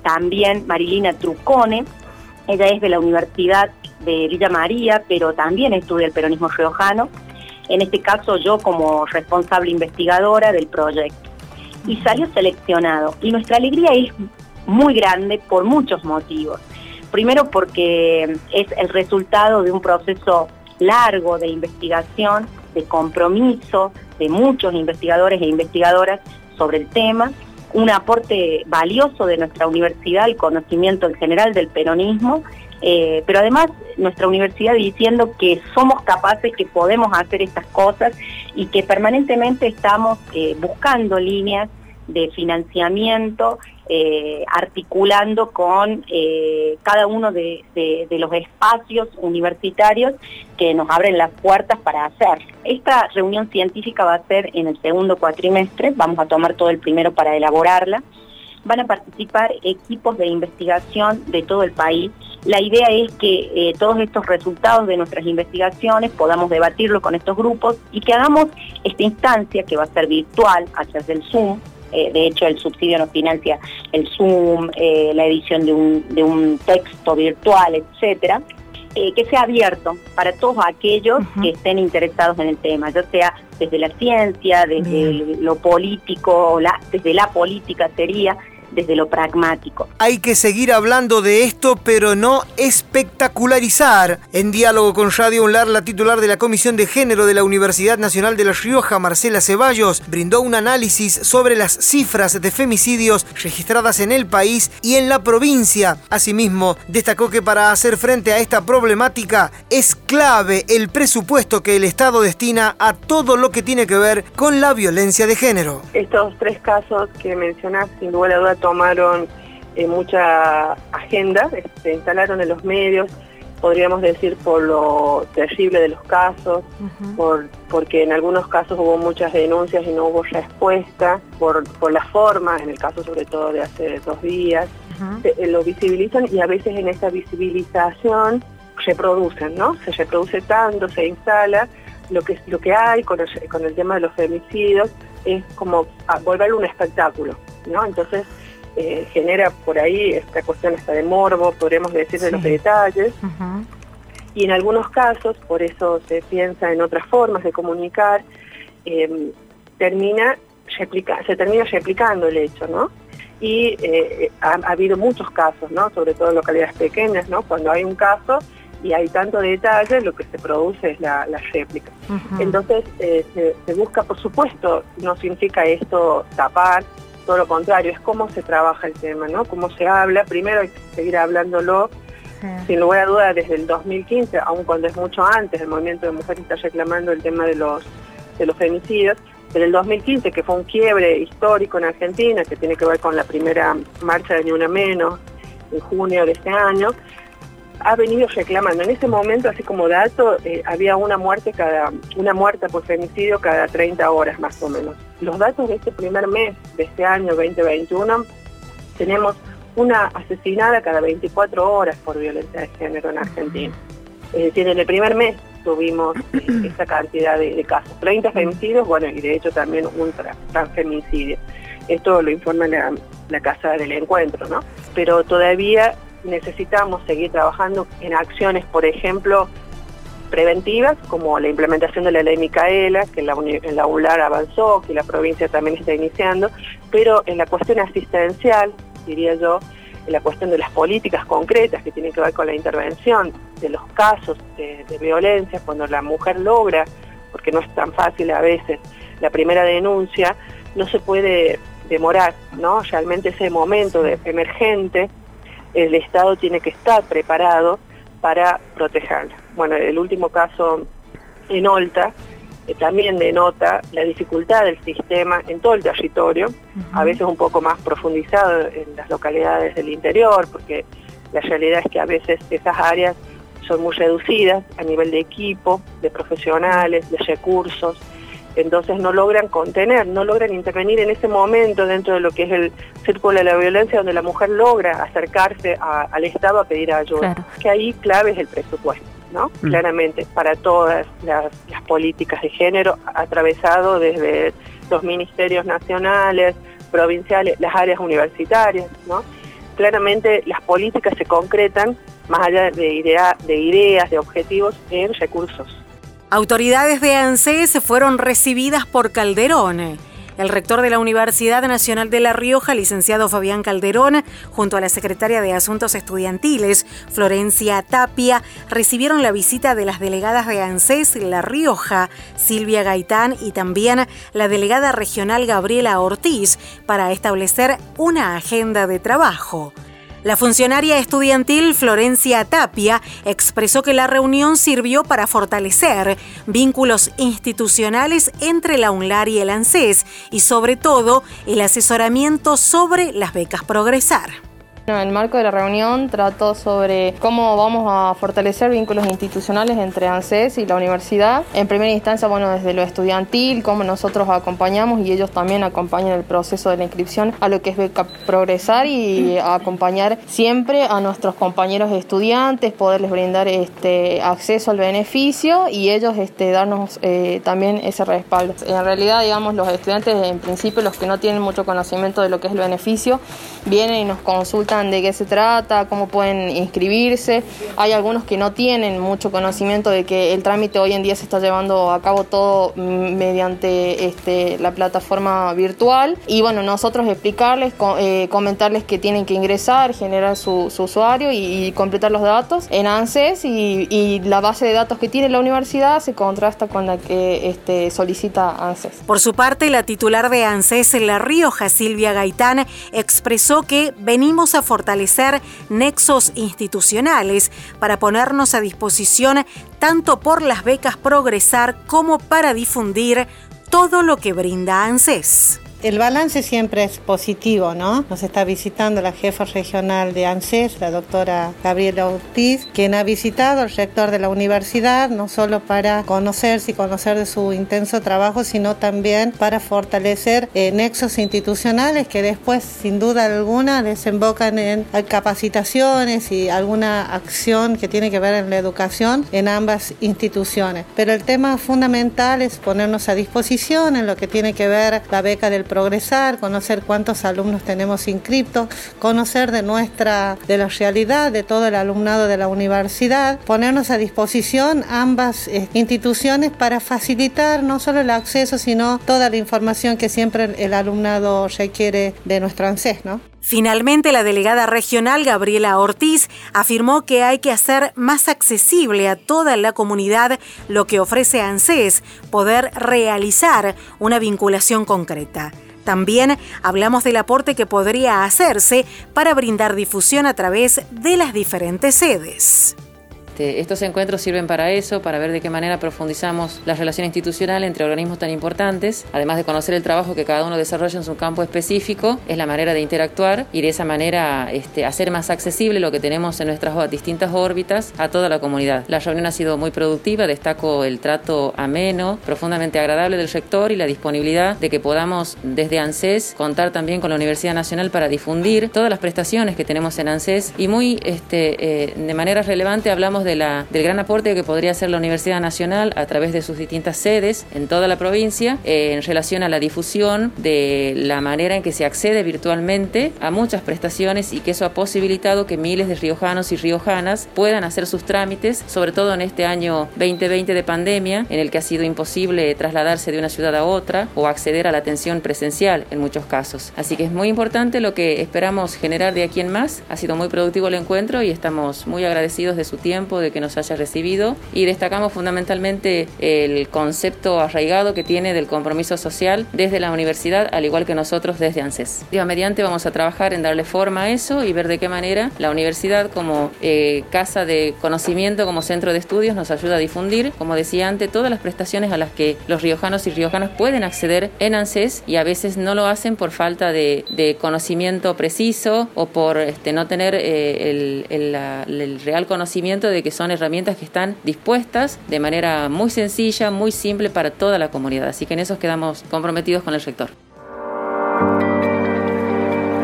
también Marilina Trucone. Ella es de la Universidad de Villa María, pero también estudia el peronismo riojano. En este caso yo como responsable investigadora del proyecto. Y salió seleccionado. Y nuestra alegría es muy grande por muchos motivos. Primero porque es el resultado de un proceso largo de investigación, de compromiso, de muchos investigadores e investigadoras sobre el tema, un aporte valioso de nuestra universidad, el conocimiento en general del peronismo, eh, pero además nuestra universidad diciendo que somos capaces, que podemos hacer estas cosas y que permanentemente estamos eh, buscando líneas de financiamiento eh, articulando con eh, cada uno de, los espacios universitarios que nos abren las puertas para hacer. Esta reunión científica va a ser en el segundo cuatrimestre, vamos a tomar todo el primero para elaborarla. Van a participar equipos de investigación de todo el país. La idea es que eh, todos estos resultados de nuestras investigaciones podamos debatirlo con estos grupos y que hagamos esta instancia que va a ser virtual a través del Zoom, eh, de hecho el subsidio nos financia el Zoom, eh, la edición de un, texto virtual, etcétera, eh, que sea abierto para todos aquellos que estén interesados en el tema, ya sea desde la ciencia, desde lo político, desde la política sería, desde lo pragmático. Hay que seguir hablando de esto, pero no espectacularizar. En diálogo con Radio UNLAR, la titular de la Comisión de Género de la Universidad Nacional de La Rioja, Marcela Ceballos, brindó un análisis sobre las cifras de femicidios registradas en el país y en la provincia. Asimismo, destacó que para hacer frente a esta problemática es clave el presupuesto que el Estado destina a todo lo que tiene que ver con la violencia de género. Estos tres casos que mencionaste, sin duda la duda, tomaron eh, mucha agenda, se instalaron en los medios, podríamos decir por lo terrible de los casos, por, porque en algunos casos hubo muchas denuncias y no hubo respuesta, por, por la forma, en el caso sobre todo de hace dos días, eh, lo visibilizan y a veces en esa visibilización reproducen, ¿no? Se reproduce tanto, se instala, lo que, lo que hay con el, con el tema de los femicidios es como volverlo un espectáculo, ¿no? Entonces eh, genera por ahí esta cuestión hasta de morbo, podríamos decir, de los detalles. y en algunos casos, por eso se piensa en otras formas de comunicar, eh, termina se termina replicando el hecho, ¿no? Y eh, ha, habido muchos casos, ¿no? Sobre todo en localidades pequeñas, ¿no? Cuando hay un caso y hay tanto detalle, lo que se produce es la, réplica. Entonces, se, se, busca, por supuesto, no significa esto tapar, todo lo contrario, es cómo se trabaja el tema, ¿no? Cómo se habla, primero hay que seguir hablándolo, sin lugar a duda desde el 2015, aun cuando es mucho antes, el movimiento de mujeres está reclamando el tema de los, de los femicidios, pero el 2015, que fue un quiebre histórico en Argentina, que tiene que ver con la primera marcha de Ni Una Menos, en junio de este año, ha venido reclamando. En ese momento, así como dato, eh, había una muerte cada una muerta por femicidio cada 30 horas más o menos. Los datos de este primer mes de este año 2021 tenemos una asesinada cada 24 horas por violencia de género en Argentina. Es decir, en el primer mes tuvimos eh, esa cantidad de, casos, 30 femicidios, bueno, y de hecho también un transfemicidio. Esto lo informa la, la Casa del Encuentro, ¿no? Pero todavía necesitamos seguir trabajando en acciones, por ejemplo, preventivas, como la implementación de la ley Micaela, que en la, en la ULAR avanzó, que la provincia también está iniciando, pero en la cuestión asistencial, diría yo, en la cuestión de las políticas concretas que tienen que ver con la intervención de los casos de, de violencia, cuando la mujer logra, porque no es tan fácil a veces, la primera denuncia, no se puede demorar, ¿no? Realmente ese momento de emergente el Estado tiene que estar preparado para protegerla. Bueno, el último caso en Olta eh, también denota la dificultad del sistema en todo el territorio, a veces un poco más profundizado en las localidades del interior, porque la realidad es que a veces esas áreas son muy reducidas a nivel de equipo, de profesionales, de recursos, entonces no logran contener, no logran intervenir en ese momento dentro de lo que es el círculo de la violencia donde la mujer logra acercarse al Estado a pedir ayuda. Que ahí clave es el presupuesto, ¿no? Mm. Claramente, para todas las, políticas de género, atravesado desde los ministerios nacionales, provinciales, las áreas universitarias, ¿no? Claramente las políticas se concretan más allá de, idea, de ideas, de objetivos, en recursos. Autoridades de ANSES fueron recibidas por Calderón. El rector de la Universidad Nacional de La Rioja, licenciado Fabián Calderón, junto a la secretaria de Asuntos Estudiantiles, Florencia Tapia, recibieron la visita de las delegadas de ANSES La Rioja, Silvia Gaitán y también la delegada regional Gabriela Ortiz para establecer una agenda de trabajo. La funcionaria estudiantil Florencia Tapia expresó que la reunión sirvió para fortalecer vínculos institucionales entre la UNLAR y el ANSES y sobre todo el asesoramiento sobre las becas Progresar. En el marco de la reunión trató sobre cómo vamos a fortalecer vínculos institucionales entre ANSES y la universidad. En primera instancia, bueno, desde lo estudiantil, cómo nosotros acompañamos y ellos también acompañan el proceso de la inscripción a lo que es progresar y acompañar siempre a nuestros compañeros estudiantes, poderles brindar este acceso al beneficio y ellos este, darnos eh, también ese respaldo. En realidad, digamos, los estudiantes en principio, los que no tienen mucho conocimiento de lo que es el beneficio, vienen y nos consultan de qué se trata, cómo pueden inscribirse. Hay algunos que no tienen mucho conocimiento de que el trámite hoy en día se está llevando a cabo todo mediante este, la plataforma virtual. Y bueno, nosotros explicarles, eh, comentarles que tienen que ingresar, generar su, usuario y, completar los datos en ANSES y, la base de datos que tiene la universidad se contrasta con la que este, solicita ANSES. Por su parte, la titular de ANSES en La Rioja, Silvia Gaitán, expresó que venimos a fortalecer nexos institucionales para ponernos a disposición tanto por las becas Progresar como para difundir todo lo que brinda ANSES. El balance siempre es positivo, ¿no? Nos está visitando la jefa regional de ANSES, la doctora Gabriela Ortiz, quien ha visitado al rector de la universidad, no solo para conocerse y conocer de su intenso trabajo, sino también para fortalecer eh, nexos institucionales que después, sin duda alguna, desembocan en capacitaciones y alguna acción que tiene que ver en la educación en ambas instituciones. Pero el tema fundamental es ponernos a disposición en lo que tiene que ver la beca del progresar, conocer cuántos alumnos tenemos inscriptos, conocer de nuestra, de la realidad de todo el alumnado de la universidad, ponernos a disposición ambas eh, instituciones para facilitar no solo el acceso, sino toda la información que siempre el alumnado requiere de nuestro ANSES. Finalmente, la delegada regional Gabriela Ortiz afirmó que hay que hacer más accesible a toda la comunidad lo que ofrece ANSES, poder realizar una vinculación concreta. También hablamos del aporte que podría hacerse para brindar difusión a través de las diferentes sedes. Este, estos encuentros sirven para eso, para ver de qué manera profundizamos la relación institucional entre organismos tan importantes, además de conocer el trabajo que cada uno desarrolla en su campo específico, es la manera de interactuar y de esa manera este, hacer más accesible lo que tenemos en nuestras distintas órbitas a toda la comunidad. La reunión ha sido muy productiva, destaco el trato ameno, profundamente agradable del sector y la disponibilidad de que podamos desde ANSES contar también con la Universidad Nacional para difundir todas las prestaciones que tenemos en ANSES y muy este, eh, de manera relevante hablamos del gran aporte que podría hacer la Universidad Nacional a través de sus distintas sedes en toda la provincia eh, en relación a la difusión de la manera en que se accede virtualmente a muchas prestaciones y que eso ha posibilitado que miles de riojanos y riojanas puedan hacer sus trámites, sobre todo en este año 2020 de pandemia, en el que ha sido imposible trasladarse de una ciudad a otra o acceder a la atención presencial en muchos casos. Así que es muy importante lo que esperamos generar de aquí en más. Ha sido muy productivo el encuentro y estamos muy agradecidos de su tiempo de que nos haya recibido y destacamos fundamentalmente el concepto arraigado que tiene del compromiso social desde la universidad, al igual que nosotros desde ANSES. Día mediante vamos a trabajar en darle forma a eso y ver de qué manera la universidad como eh, casa de conocimiento, como centro de estudios, nos ayuda a difundir, como decía antes, todas las prestaciones a las que los riojanos y riojanas pueden acceder en ANSES y a veces no lo hacen por falta de, conocimiento preciso o por este, no tener eh, el, el real conocimiento de que son herramientas que están dispuestas de manera muy sencilla, muy simple para toda la comunidad. Así que en eso quedamos comprometidos con el sector.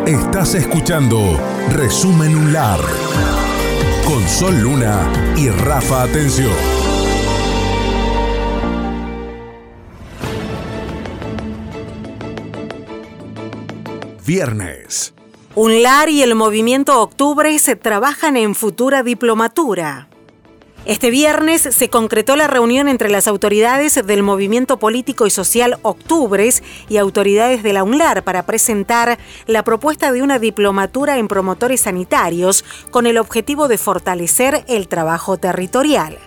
Estás escuchando Resumen UNLAR con Sol Luna y Rafa Atención. Viernes. UNLAR y el movimiento Octubre se trabajan en futura diplomatura. Este viernes se concretó la reunión entre las autoridades del movimiento político y social Octubres y autoridades de la UNLAR para presentar la propuesta de una diplomatura en promotores sanitarios con el objetivo de fortalecer el trabajo territorial.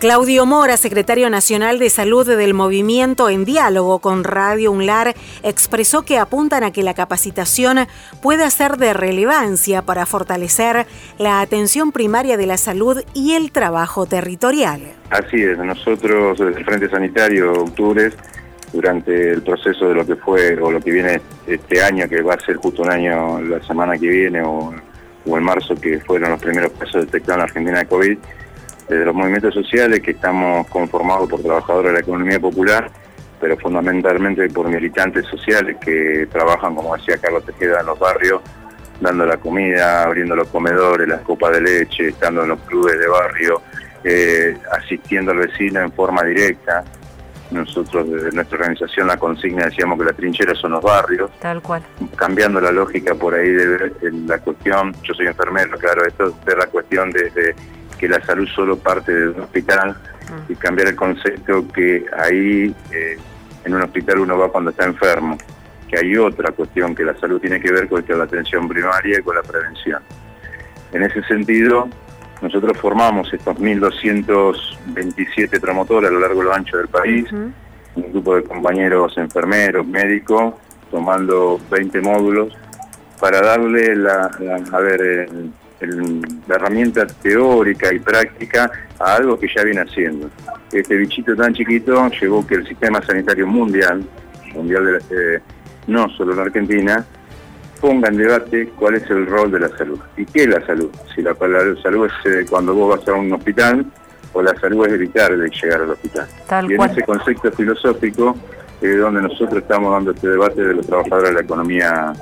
Claudio Mora, secretario nacional de salud del movimiento en diálogo con Radio UNLAR, expresó que apuntan a que la capacitación pueda ser de relevancia para fortalecer la atención primaria de la salud y el trabajo territorial. Así es, nosotros desde el Frente Sanitario Octubres, durante el proceso de lo que fue o lo que viene este año, que va a ser justo un año la semana que viene o, o en marzo, que fueron los primeros casos detectados en la Argentina de COVID, desde los movimientos sociales que estamos conformados por trabajadores de la economía popular, pero fundamentalmente por militantes sociales que trabajan, como decía Carlos Tejeda, en los barrios, dando la comida, abriendo los comedores, las copas de leche, estando en los clubes de barrio, eh, asistiendo al vecino en forma directa. Nosotros desde nuestra organización la consigna decíamos que la trinchera son los barrios. Tal cual. Cambiando la lógica por ahí de, la cuestión, yo soy enfermero, claro, esto de la cuestión de que la salud solo parte de un hospital y cambiar el concepto que ahí eh, en un hospital uno va cuando está enfermo, que hay otra cuestión que la salud tiene que ver con la atención primaria y con la prevención. En ese sentido, nosotros formamos estos 1.227 promotores a lo largo y lo ancho del país, un grupo de compañeros enfermeros, médicos, tomando 20 módulos para darle la, a ver, la herramienta teórica y práctica a algo que ya viene haciendo. Este bichito tan chiquito llevó que el sistema sanitario mundial, mundial de eh, no solo en Argentina, ponga en debate cuál es el rol de la salud. ¿Y qué es la salud? Si la, salud es eh, cuando vos vas a un hospital o la salud es evitar de llegar al hospital. y en ese concepto filosófico es donde nosotros estamos dando este debate de los trabajadores de la economía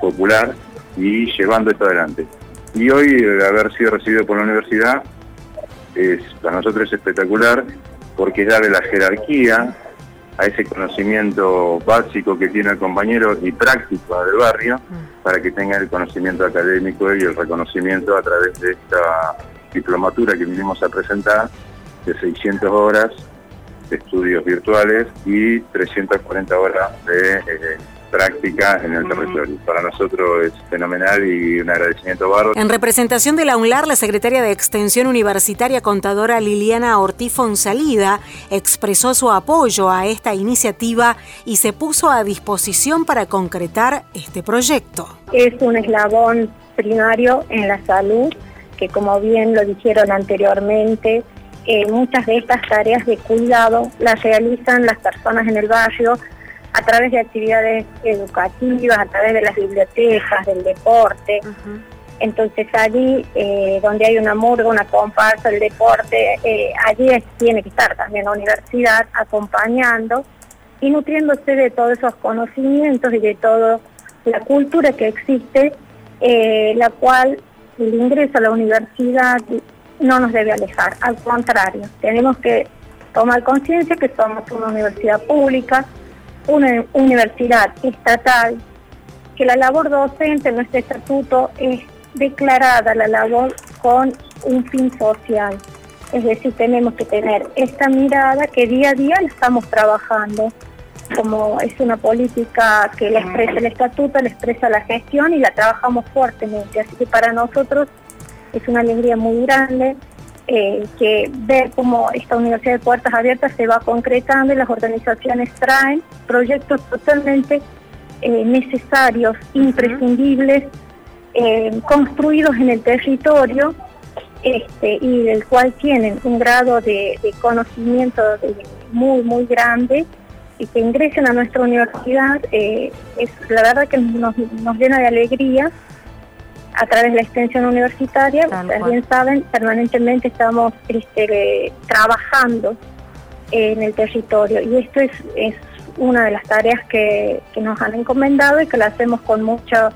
popular y llevando esto adelante. Y hoy el haber sido recibido por la universidad es para nosotros es espectacular porque darle la jerarquía a ese conocimiento básico que tiene el compañero y práctico del barrio Mm. para que tenga el conocimiento académico y el reconocimiento a través de esta diplomatura que vinimos a presentar de 600 horas de estudios virtuales y 340 horas de eh, práctica en el territorio. Para nosotros es fenomenal y un agradecimiento bárbaro. En representación de la UNLAR, la secretaria de Extensión Universitaria contadora Liliana Ortiz Fonsalida expresó su apoyo a esta iniciativa y se puso a disposición para concretar este proyecto. Es un eslabón primario en la salud que como bien lo dijeron anteriormente, eh, muchas de estas tareas de cuidado las realizan las personas en el barrio a través de actividades educativas, a través de las bibliotecas, del deporte. Entonces allí eh, donde hay una murga, una comparsa, el deporte, eh, allí es- tiene que estar también la universidad acompañando y nutriéndose de todos esos conocimientos y de toda la cultura que existe, eh, la cual el ingreso a la universidad no nos debe alejar, al contrario, tenemos que tomar conciencia que somos una universidad pública, una universidad estatal, que la labor docente en nuestro estatuto es declarada la labor con un fin social. Es decir, tenemos que tener esta mirada que día a día la estamos trabajando, como es una política que la expresa el estatuto, la expresa la gestión y la trabajamos fuertemente. Así que para nosotros es una alegría muy grande eh, que ver cómo esta Universidad de Puertas Abiertas se va concretando y las organizaciones traen proyectos totalmente eh, necesarios, imprescindibles, eh, construidos en el territorio este, y del cual tienen un grado de, de conocimiento de- muy, muy grande y que ingresen a nuestra universidad, eh, es la verdad que nos, nos llena de alegría a través de la extensión universitaria. Ustedes bien saben, permanentemente estamos este, trabajando en el territorio y esto es, es una de las tareas que, que nos han encomendado y que la hacemos con mucha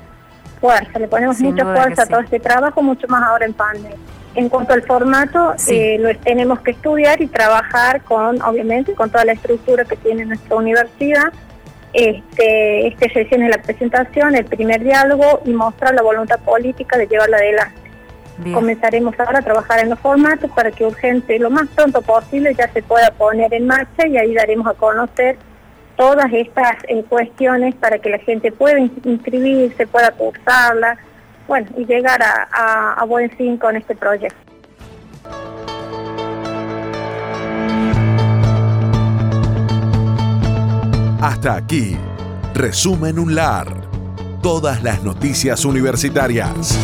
fuerza, le ponemos Sin mucha fuerza a sí. todo este trabajo, mucho más ahora en pandemia. En cuanto al formato, Sí. eh, lo tenemos que estudiar y trabajar con, obviamente, con toda la estructura que tiene nuestra universidad. Este, este recién es la presentación, el primer diálogo y mostrar la voluntad política de llevarla adelante. Comenzaremos ahora a trabajar en los formatos para que urgente, lo más pronto posible, ya se pueda poner en marcha y ahí daremos a conocer todas estas eh, cuestiones para que la gente pueda in- inscribirse, pueda cursarla, bueno, y llegar a, a- a buen fin con este proyecto. Hasta aquí, Resumen UNLAR. Todas las noticias universitarias.